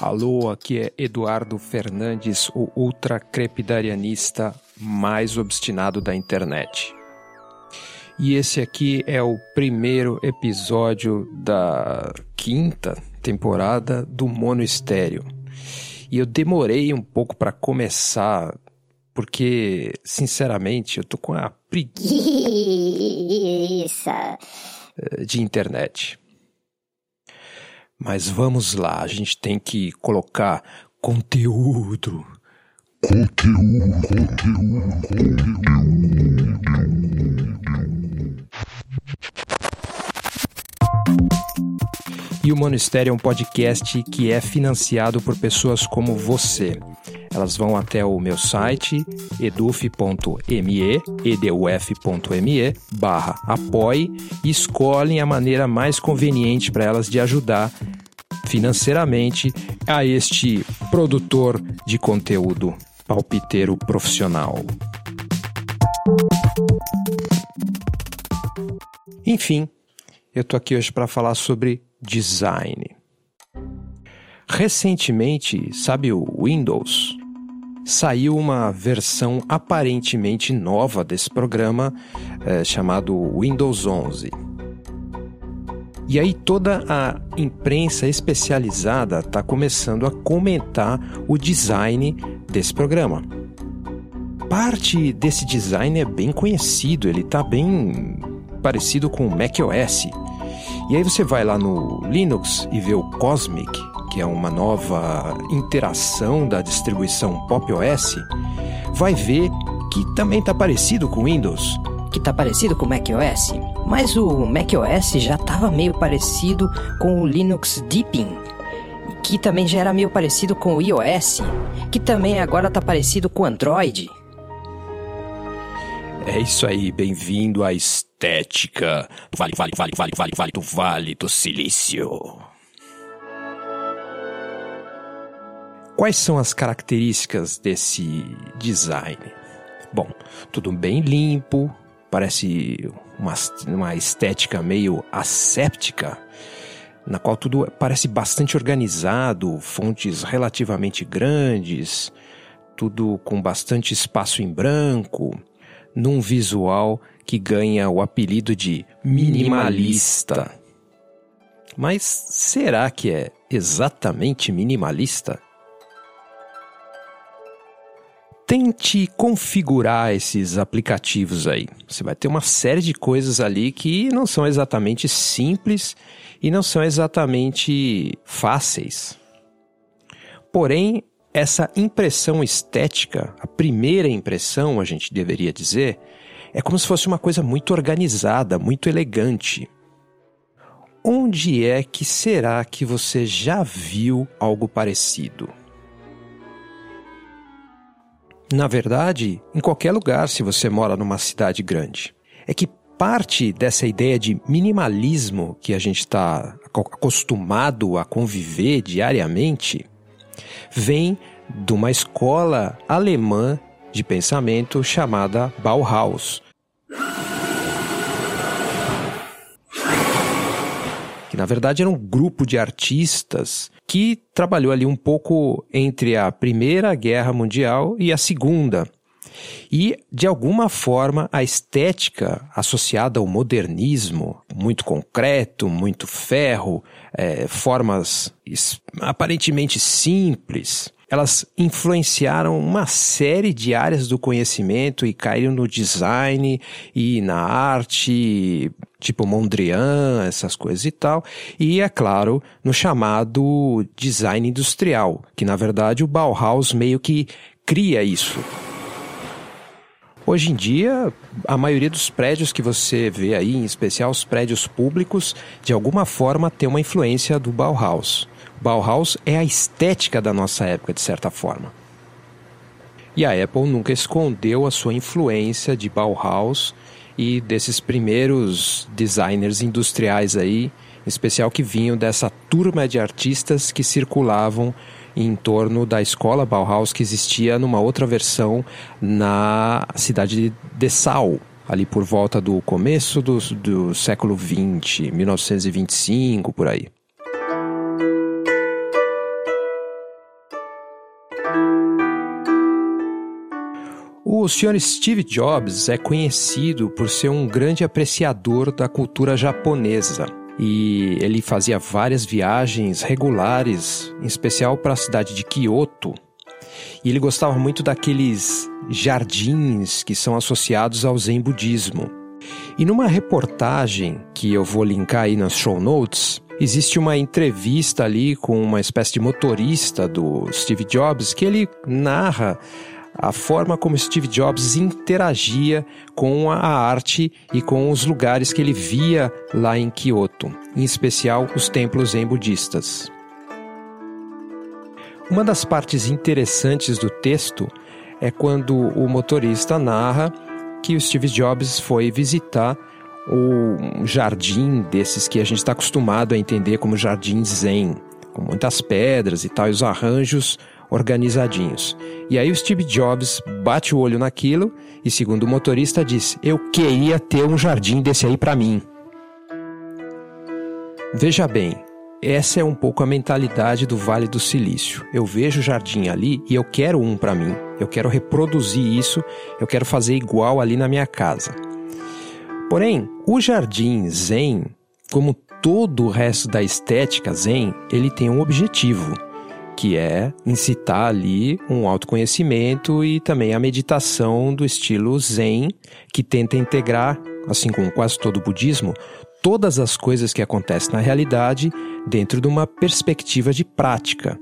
Alô, aqui é Eduardo Fernandes, o ultracrepidarianista mais obstinado da internet. E esse aqui é o primeiro episódio da quinta temporada do Mono Estéreo. E eu demorei um pouco para começar, porque, sinceramente, eu tô com a preguiça de internet. Mas vamos lá, a gente tem que colocar conteúdo. Conteúdo, conteúdo, conteúdo. E o Monistério é um podcast que é financiado por pessoas como você. Elas vão até o meu site eduf.me, eduf.me, barra apoie e escolhem a maneira mais conveniente para elas de ajudar financeiramente a este produtor de conteúdo palpiteiro profissional. Enfim, eu tô aqui hoje para falar sobre design. Recentemente, sabe o Windows? Saiu uma versão aparentemente nova desse programa é, chamado Windows 11. E aí toda a imprensa especializada está começando a comentar o design desse programa. Parte desse design é bem conhecido, ele está bem parecido com o macOS. E aí você vai lá no Linux e vê o Cosmic, que é uma nova interação da distribuição Pop OS, vai ver que também está parecido com o Windows. Que está parecido com o macOS, mas o macOS já estava meio parecido com o Linux Deepin, que também já era meio parecido com o iOS, que também agora está parecido com o Android. É isso aí, bem-vindo à estética. Vale, vale, vale, vale, vale, vale do Vale do Silício. Quais são as características desse design? Bom, tudo bem limpo, parece uma, uma estética meio asséptica, na qual tudo parece bastante organizado, fontes relativamente grandes, tudo com bastante espaço em branco, num visual que ganha o apelido de minimalista. Mas será que é exatamente minimalista? Tente configurar esses aplicativos aí. Você vai ter uma série de coisas ali que não são exatamente simples e não são exatamente fáceis. Porém, essa impressão estética, a primeira impressão, a gente deveria dizer, é como se fosse uma coisa muito organizada, muito elegante. Onde é que será que você já viu algo parecido? Na verdade, em qualquer lugar, se você mora numa cidade grande. É que parte dessa ideia de minimalismo que a gente está acostumado a conviver diariamente vem de uma escola alemã de pensamento chamada Bauhaus. Que na verdade era um grupo de artistas que trabalhou ali um pouco entre a Primeira Guerra Mundial e a Segunda. E, de alguma forma, a estética associada ao modernismo, muito concreto, muito ferro, é, formas aparentemente simples, elas influenciaram uma série de áreas do conhecimento e caíram no design e na arte, tipo Mondrian, essas coisas e tal, e é claro, no chamado design industrial, que na verdade o Bauhaus meio que cria isso. Hoje em dia, a maioria dos prédios que você vê aí, em especial os prédios públicos, de alguma forma tem uma influência do Bauhaus. Bauhaus é a estética da nossa época, de certa forma. E a Apple nunca escondeu a sua influência de Bauhaus e desses primeiros designers industriais aí, em especial que vinham dessa turma de artistas que circulavam em torno da escola Bauhaus que existia numa outra versão na cidade de Dessau, ali por volta do começo do, do século XX, 1925, por aí. O Sr. Steve Jobs é conhecido por ser um grande apreciador da cultura japonesa. E ele fazia várias viagens regulares, em especial para a cidade de Kyoto. E ele gostava muito daqueles jardins que são associados ao Zen budismo. E numa reportagem que eu vou linkar aí nas show notes, existe uma entrevista ali com uma espécie de motorista do Steve Jobs que ele narra a forma como Steve Jobs interagia com a arte e com os lugares que ele via lá em Kyoto, em especial os templos zen budistas. Uma das partes interessantes do texto é quando o motorista narra que o Steve Jobs foi visitar um jardim desses que a gente está acostumado a entender como jardim zen, com muitas pedras e tal, e os arranjos organizadinhos. E aí o Steve Jobs bate o olho naquilo e, segundo o motorista, diz: Eu queria ter um jardim desse aí para mim. Veja bem, essa é um pouco a mentalidade do Vale do Silício. Eu vejo o jardim ali e eu quero um para mim. Eu quero reproduzir isso, eu quero fazer igual ali na minha casa. Porém, o jardim Zen, como todo o resto da estética Zen, ele tem um objetivo que é incitar ali um autoconhecimento e também a meditação do estilo Zen, que tenta integrar, assim como quase todo o budismo, todas as coisas que acontecem na realidade dentro de uma perspectiva de prática.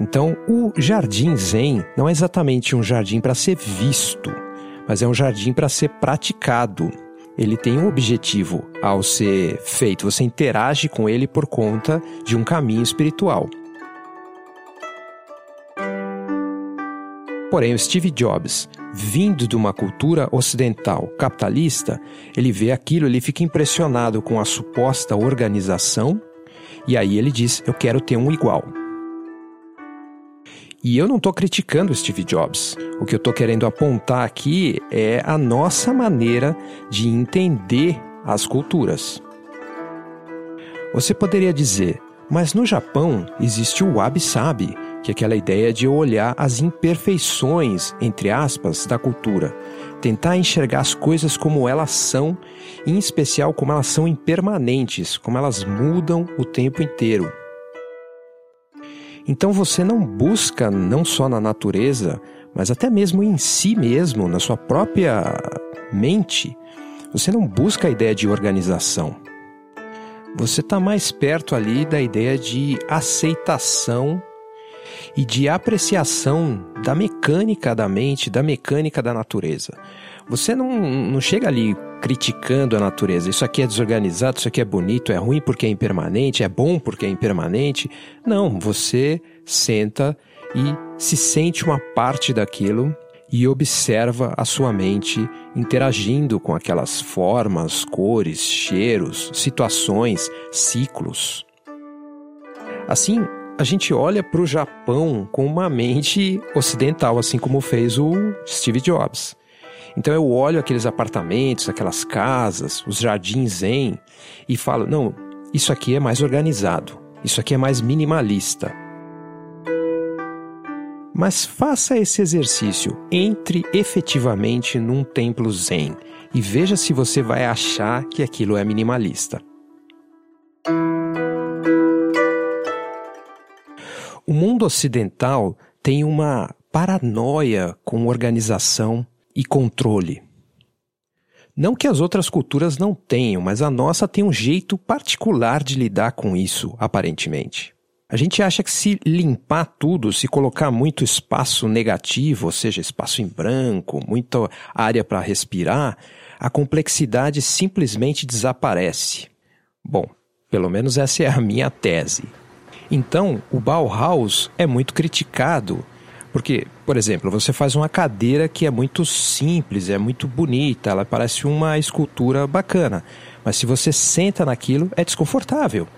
Então, o jardim Zen não é exatamente um jardim para ser visto, mas é um jardim para ser praticado. Ele tem um objetivo ao ser feito, você interage com ele por conta de um caminho espiritual. Porém, o Steve Jobs, vindo de uma cultura ocidental capitalista, ele vê aquilo, ele fica impressionado com a suposta organização e aí ele diz: Eu quero ter um igual. E eu não estou criticando o Steve Jobs. O que eu estou querendo apontar aqui é a nossa maneira de entender as culturas. Você poderia dizer, mas no Japão existe o wabi-sabi, que é aquela ideia de olhar as imperfeições, entre aspas, da cultura, tentar enxergar as coisas como elas são, em especial como elas são impermanentes, como elas mudam o tempo inteiro. Então você não busca não só na natureza, mas até mesmo em si mesmo, na sua própria mente, você não busca a ideia de organização. Você está mais perto ali da ideia de aceitação e de apreciação da mecânica da mente, da mecânica da natureza. Você não, não chega ali criticando a natureza. Isso aqui é desorganizado, isso aqui é bonito, é ruim porque é impermanente, é bom porque é impermanente. Não, você senta e se sente uma parte daquilo e observa a sua mente interagindo com aquelas formas, cores, cheiros, situações, ciclos. Assim, a gente olha para o Japão com uma mente ocidental, assim como fez o Steve Jobs. Então eu olho aqueles apartamentos, aquelas casas, os jardins zen e falo: não, isso aqui é mais organizado, isso aqui é mais minimalista. Mas faça esse exercício, entre efetivamente num templo zen e veja se você vai achar que aquilo é minimalista. O mundo ocidental tem uma paranoia com organização e controle. Não que as outras culturas não tenham, mas a nossa tem um jeito particular de lidar com isso, aparentemente. A gente acha que se limpar tudo, se colocar muito espaço negativo, ou seja, espaço em branco, muita área para respirar, a complexidade simplesmente desaparece. Bom, pelo menos essa é a minha tese. Então, o Bauhaus é muito criticado porque, por exemplo, você faz uma cadeira que é muito simples, é muito bonita, ela parece uma escultura bacana, mas se você senta naquilo, é desconfortável.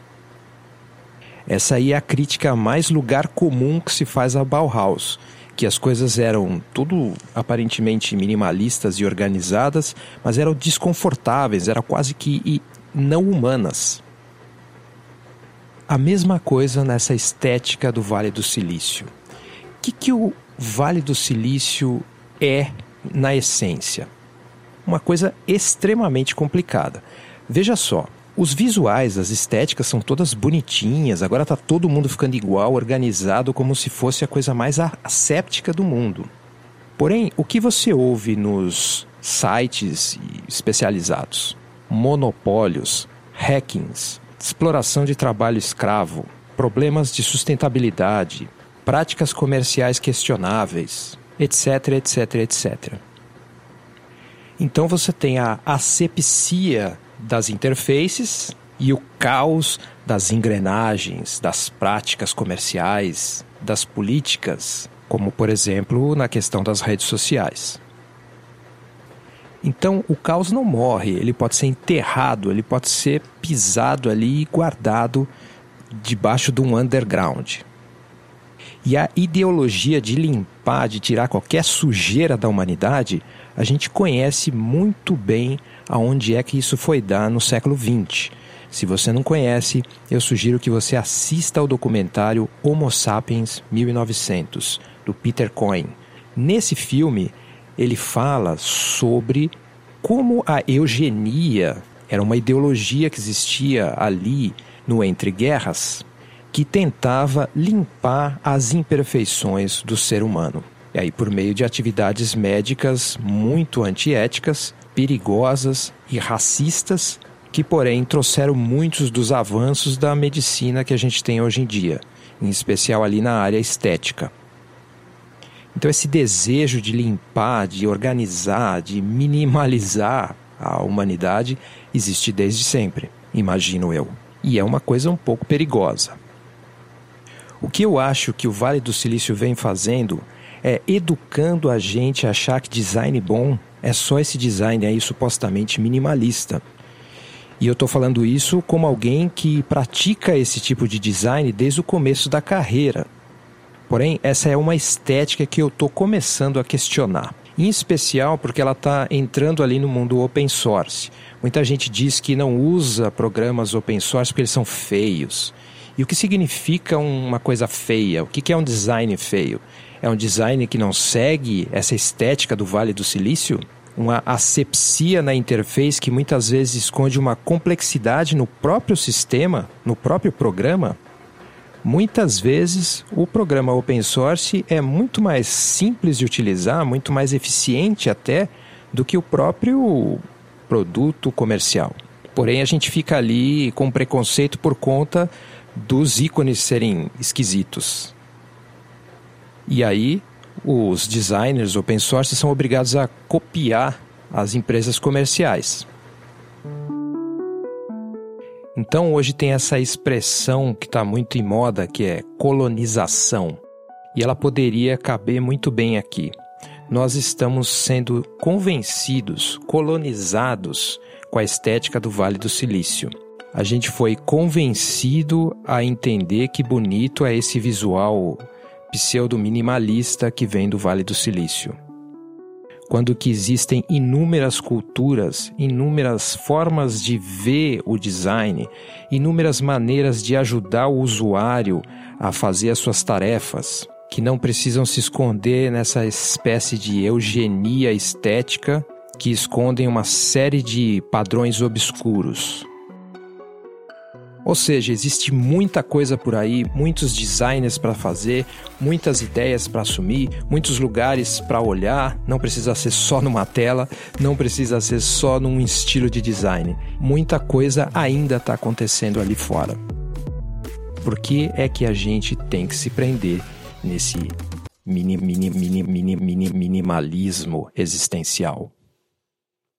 Essa aí é a crítica mais lugar comum que se faz a Bauhaus, que as coisas eram tudo aparentemente minimalistas e organizadas, mas eram desconfortáveis, eram quase que não humanas. A mesma coisa nessa estética do Vale do Silício. O que, que o Vale do Silício é na essência? Uma coisa extremamente complicada. Veja só, os visuais, as estéticas são todas bonitinhas, agora está todo mundo ficando igual, organizado, como se fosse a coisa mais asséptica do mundo. Porém, o que você ouve nos sites especializados? Monopólios, hackings, exploração de trabalho escravo, problemas de sustentabilidade, práticas comerciais questionáveis, etc, etc, etc. Então você tem a asepsia das interfaces e o caos das engrenagens, das práticas comerciais, das políticas, como por exemplo na questão das redes sociais. Então o caos não morre, ele pode ser enterrado, ele pode ser pisado ali e guardado debaixo de um underground. E a ideologia de limpar, de tirar qualquer sujeira da humanidade, a gente conhece muito bem aonde é que isso foi dar no século XX. Se você não conhece, eu sugiro que você assista ao documentário Homo Sapiens 1900, do Peter Coyne. Nesse filme, ele fala sobre como a eugenia era uma ideologia que existia ali no Entre Guerras que tentava limpar as imperfeições do ser humano. E aí, por meio de atividades médicas muito antiéticas, perigosas e racistas, que, porém, trouxeram muitos dos avanços da medicina que a gente tem hoje em dia, em especial ali na área estética. Então, esse desejo de limpar, de organizar, de minimalizar a humanidade existe desde sempre, imagino eu. E é uma coisa um pouco perigosa. O que eu acho que o Vale do Silício vem fazendo é educando a gente a achar que design bom é só esse design aí supostamente minimalista. E eu estou falando isso como alguém que pratica esse tipo de design desde o começo da carreira. Porém, essa é uma estética que eu estou começando a questionar. Em especial porque ela está entrando ali no mundo open source. Muita gente diz que não usa programas open source porque eles são feios. E o que significa uma coisa feia? O que é um design feio? É um design que não segue essa estética do Vale do Silício? Uma asepsia na interface que muitas vezes esconde uma complexidade no próprio sistema, no próprio programa? Muitas vezes o programa open source é muito mais simples de utilizar, muito mais eficiente até do que o próprio produto comercial. Porém, a gente fica ali com preconceito por conta dos ícones serem esquisitos. E aí, os designers open source são obrigados a copiar as empresas comerciais. Então, hoje tem essa expressão que está muito em moda, que é colonização. E ela poderia caber muito bem aqui. Nós estamos sendo convencidos, colonizados com a estética do Vale do Silício. A gente foi convencido a entender que bonito é esse visual pseudo-minimalista que vem do Vale do Silício. Quando que existem inúmeras culturas, inúmeras formas de ver o design, inúmeras maneiras de ajudar o usuário a fazer as suas tarefas, que não precisam se esconder nessa espécie de eugenia estética que escondem uma série de padrões obscuros. Ou seja, existe muita coisa por aí, muitos designers para fazer, muitas ideias para assumir, muitos lugares para olhar. Não precisa ser só numa tela, não precisa ser só num estilo de design. Muita coisa ainda está acontecendo ali fora. Por que é que a gente tem que se prender nesse mini, mini, mini, mini, mini, minimalismo existencial?